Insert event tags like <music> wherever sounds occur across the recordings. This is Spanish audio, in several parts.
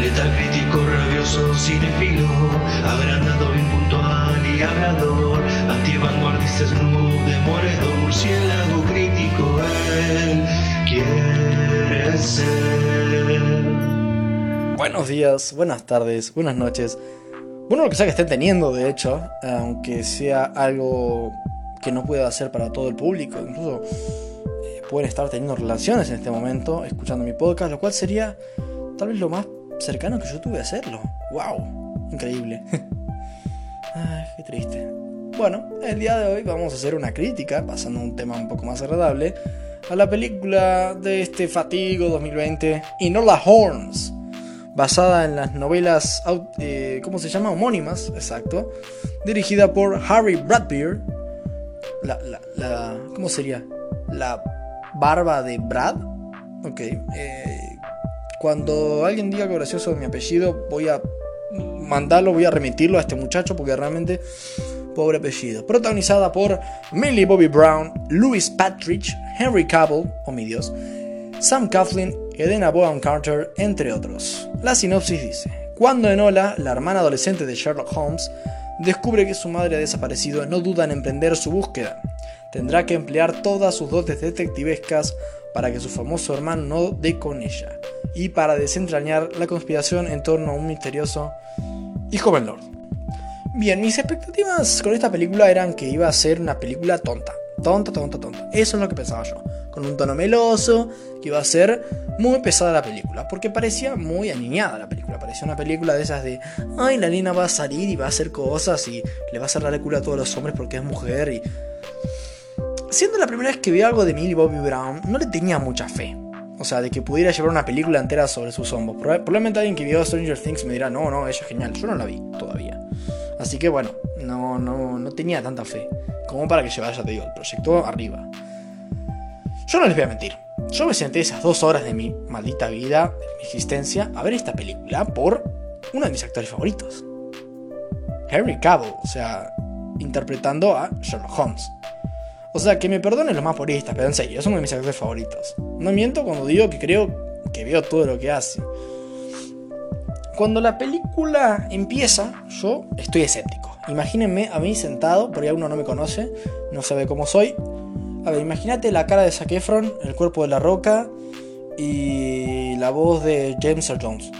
Letal crítico, rabioso, cinefilo, agrandado, impuntual y hablador, antivanguardista, snoop, murciélago crítico, él quiere ser. Buenos días, buenas tardes, buenas noches. Bueno, lo que sea que estén teniendo, de hecho, aunque sea algo que no pueda hacer para todo el público, incluso eh, pueden estar teniendo relaciones en este momento, escuchando mi podcast, lo cual sería tal vez lo más cercano que yo tuve a hacerlo. ¡Wow! Increíble. <laughs> Ay, qué triste. Bueno, el día de hoy vamos a hacer una crítica, pasando a un tema un poco más agradable, a la película de este fatigo 2020, Inola Horns basada en las novelas, eh, ¿cómo se llama? Homónimas, exacto, dirigida por Harry Bradbeer. La, la, ¿Cómo sería? La barba de Brad. Ok. Eh, cuando alguien diga algo gracioso de mi apellido, voy a mandarlo, voy a remitirlo a este muchacho porque realmente pobre apellido. Protagonizada por Millie Bobby Brown, Louis Patrick, Henry Cavill, oh mi Dios, Sam Coughlin, Edena Bohan Carter, entre otros. La sinopsis dice: Cuando Enola, la hermana adolescente de Sherlock Holmes, descubre que su madre ha desaparecido, no duda en emprender su búsqueda. Tendrá que emplear todas sus dotes detectivescas para que su famoso hermano no dé con ella y para desentrañar la conspiración en torno a un misterioso y joven lord. Bien, mis expectativas con esta película eran que iba a ser una película tonta, tonta, tonta, tonta. Eso es lo que pensaba yo. Con un tono meloso, que iba a ser muy pesada la película. Porque parecía muy aniñada la película. Parecía una película de esas de, ay, la nena va a salir y va a hacer cosas y le va a cerrar el culo a todos los hombres porque es mujer. Y. Siendo la primera vez que vi algo de Millie Bobby Brown, no le tenía mucha fe. O sea, de que pudiera llevar una película entera sobre sus hombros. Probablemente alguien que vio Stranger Things me dirá, no, no, ella es genial. Yo no la vi todavía. Así que bueno, no, no, no tenía tanta fe como para que llevara, ya te digo, el proyecto arriba. Yo no les voy a mentir. Yo me senté esas dos horas de mi maldita vida, de mi existencia, a ver esta película por uno de mis actores favoritos. Henry Cavill, o sea, interpretando a Sherlock Holmes. O sea, que me perdonen los más puristas, pero en serio, es uno de mis actores favoritos. No miento cuando digo que creo que veo todo lo que hace. Cuando la película empieza, yo estoy escéptico. Imagínense a mí sentado, porque uno no me conoce, no sabe cómo soy. A ver, imagínate la cara de Zac Efron, el cuerpo de la roca y la voz de James Earl Jones.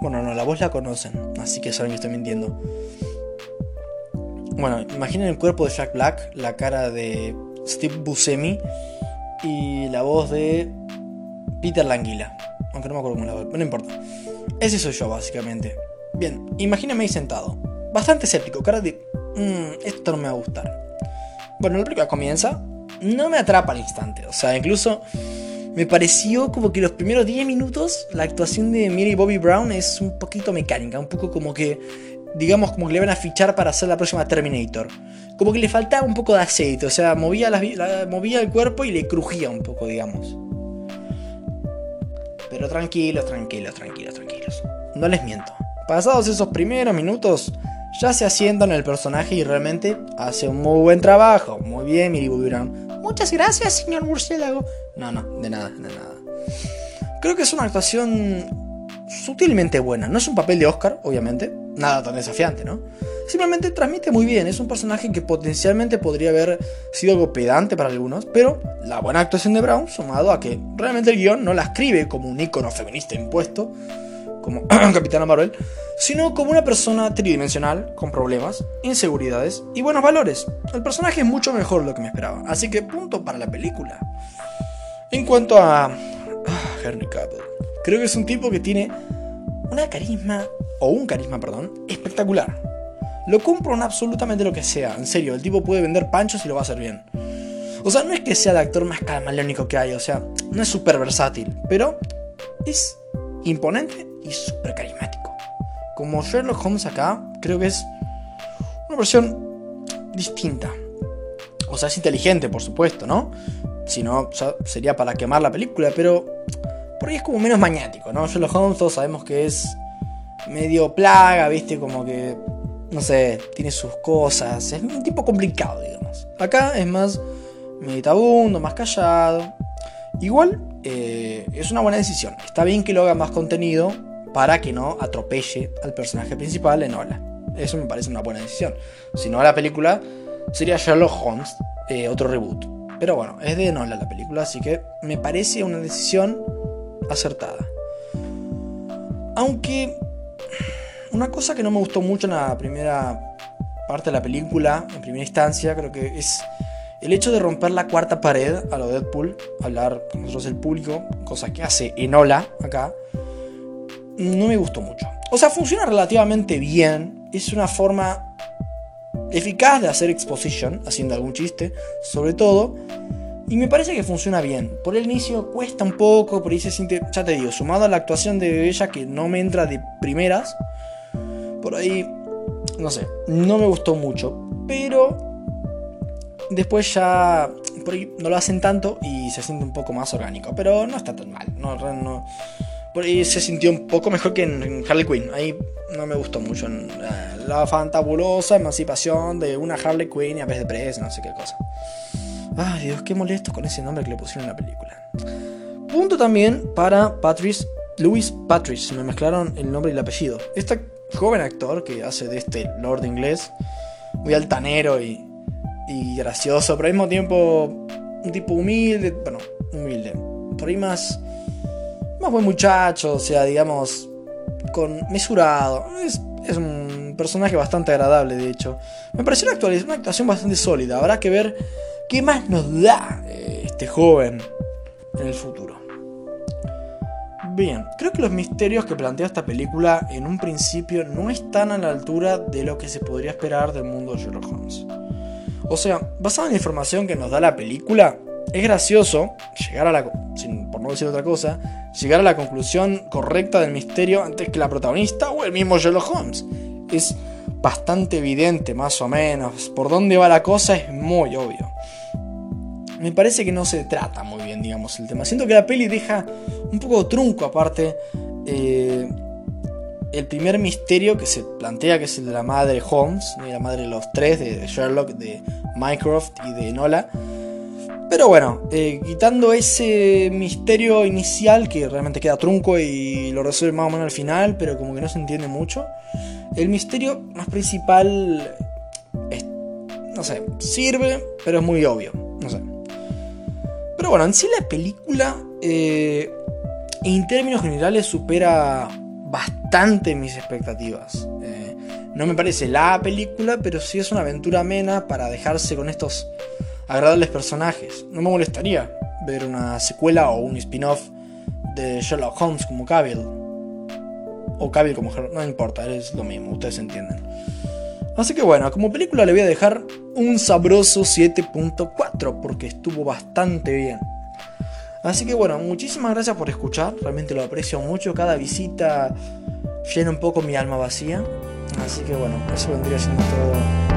Bueno, no, la voz la conocen, así que saben que estoy mintiendo. Bueno, imaginen el cuerpo de Jack Black, la cara de Steve Buscemi y la voz de Peter Languila. Aunque no me acuerdo cómo la voz, no importa. Ese soy yo, básicamente. Bien, imagíname ahí sentado. Bastante escéptico, cara de... Mmm, esto no me va a gustar. Bueno, la película comienza. No me atrapa al instante. O sea, incluso me pareció como que los primeros 10 minutos la actuación de Mary Bobby Brown es un poquito mecánica. Un poco como que, digamos, como que le van a fichar para hacer la próxima Terminator. Como que le faltaba un poco de aceite. O sea, movía, movía el cuerpo y le crujía un poco, digamos. Pero tranquilos, tranquilos, tranquilos, tranquilos. No les miento. Pasados esos primeros minutos, ya se asienta en el personaje y realmente hace un muy buen trabajo. Muy bien, Miri Brown. Muchas gracias, señor murciélago. No, no, de nada, de nada. Creo que es una actuación sutilmente buena. No es un papel de Oscar, obviamente. Nada tan desafiante, ¿no? Simplemente transmite muy bien. Es un personaje que potencialmente podría haber sido algo pedante para algunos, pero la buena actuación de Brown, sumado a que realmente el guion no la escribe como un icono feminista impuesto, como <clears throat> Capitana Marvel, sino como una persona tridimensional, con problemas, inseguridades y buenos valores. El personaje es mucho mejor de lo que me esperaba, así que punto para la película. En cuanto a ah, Henry Cavill, creo que es un tipo que tiene una carisma, o un carisma, perdón, espectacular. Lo compro en absolutamente lo que sea. En serio, el tipo puede vender panchos y lo va a hacer bien. O sea, no es que sea el actor más camaleónico que hay, o sea, no es súper versátil, pero es imponente y súper carismático. Como Sherlock Holmes acá, creo que es una versión distinta. O sea, es inteligente, por supuesto, ¿no? Si no, sería para quemar la película, pero por ahí es como menos magnético, ¿no? Sherlock Holmes todos sabemos que es medio plaga, ¿viste? Como que no sé, tiene sus cosas, es un tipo complicado, digamos. Acá es más meditabundo, más callado. Igual eh, es una buena decisión. Está bien que lo haga más contenido para que no atropelle al personaje principal en Ola. Eso me parece una buena decisión. Si no, la película sería Sherlock Holmes, eh, otro reboot. Pero bueno, es de Nola la película, así que me parece una decisión acertada. Aunque una cosa que no me gustó mucho en la primera parte de la película, en primera instancia, creo que es el hecho de romper la cuarta pared a lo Deadpool, hablar con nosotros el público, cosa que hace Enola acá, no me gustó mucho. O sea, funciona relativamente bien, es una forma eficaz de hacer exposition, haciendo algún chiste, sobre todo, y me parece que funciona bien. Por el inicio cuesta un poco, por ahí se siente, ya te digo, sumado a la actuación de ella que no me entra de primeras, por ahí, no sé, no me gustó mucho, pero después ya por ahí no lo hacen tanto y se siente un poco más orgánico, pero no está tan mal, no, no por ahí se sintió un poco mejor que en, Harley Quinn. Ahí no me gustó mucho. Eh, la fantabulosa emancipación de una Harley Quinn y a vez de presa, no sé qué cosa. Ay, Dios, qué molesto con ese nombre que le pusieron en la película. Punto también para Patrice, Louis Patrice. Me mezclaron el nombre y el apellido. Este joven actor que hace de este Lord inglés, muy altanero y, y gracioso, pero al mismo tiempo un tipo humilde, bueno, humilde. Por ahí más más buen muchacho, o sea, digamos, con mesurado. Es, un personaje bastante agradable, de hecho. Me pareció una, una actuación bastante sólida. Habrá que ver qué más nos da eh, este joven en el futuro. Bien, creo que los misterios que plantea esta película en un principio no están a la altura de lo que se podría esperar del mundo de Sherlock Holmes. O sea, basado en la información que nos da la película, es gracioso llegar a la, por no decir otra cosa, llegar a la conclusión correcta del misterio antes que la protagonista o el mismo Sherlock Holmes. Es bastante evidente, más o menos. Por dónde va la cosa es muy obvio. Me parece que no se trata muy bien, digamos, el tema. Siento que la peli deja un poco trunco aparte. Eh, el primer misterio que se plantea, que es el de la madre Holmes, la madre de los tres, de Sherlock, de Mycroft y de Nola pero bueno, eh, quitando ese misterio inicial que realmente queda trunco y lo resuelve más o menos al final, pero como que no se entiende mucho, el misterio más principal, no sé, sirve, pero es muy obvio, no sé. Pero bueno, en sí la película, eh, en términos generales, supera bastante mis expectativas. Eh, no me parece la película, pero sí es una aventura amena para dejarse con estos agradables personajes. No me molestaría ver una secuela o un spin-off de Sherlock Holmes como Cavill. O Cavill como Sherlock, no importa, es lo mismo, ustedes entienden. Así que bueno, como película le voy a dejar un sabroso 7.4 porque estuvo bastante bien. Así que bueno, muchísimas gracias por escuchar, realmente lo aprecio mucho, cada visita llena un poco mi alma vacía. Así que bueno, eso vendría siendo todo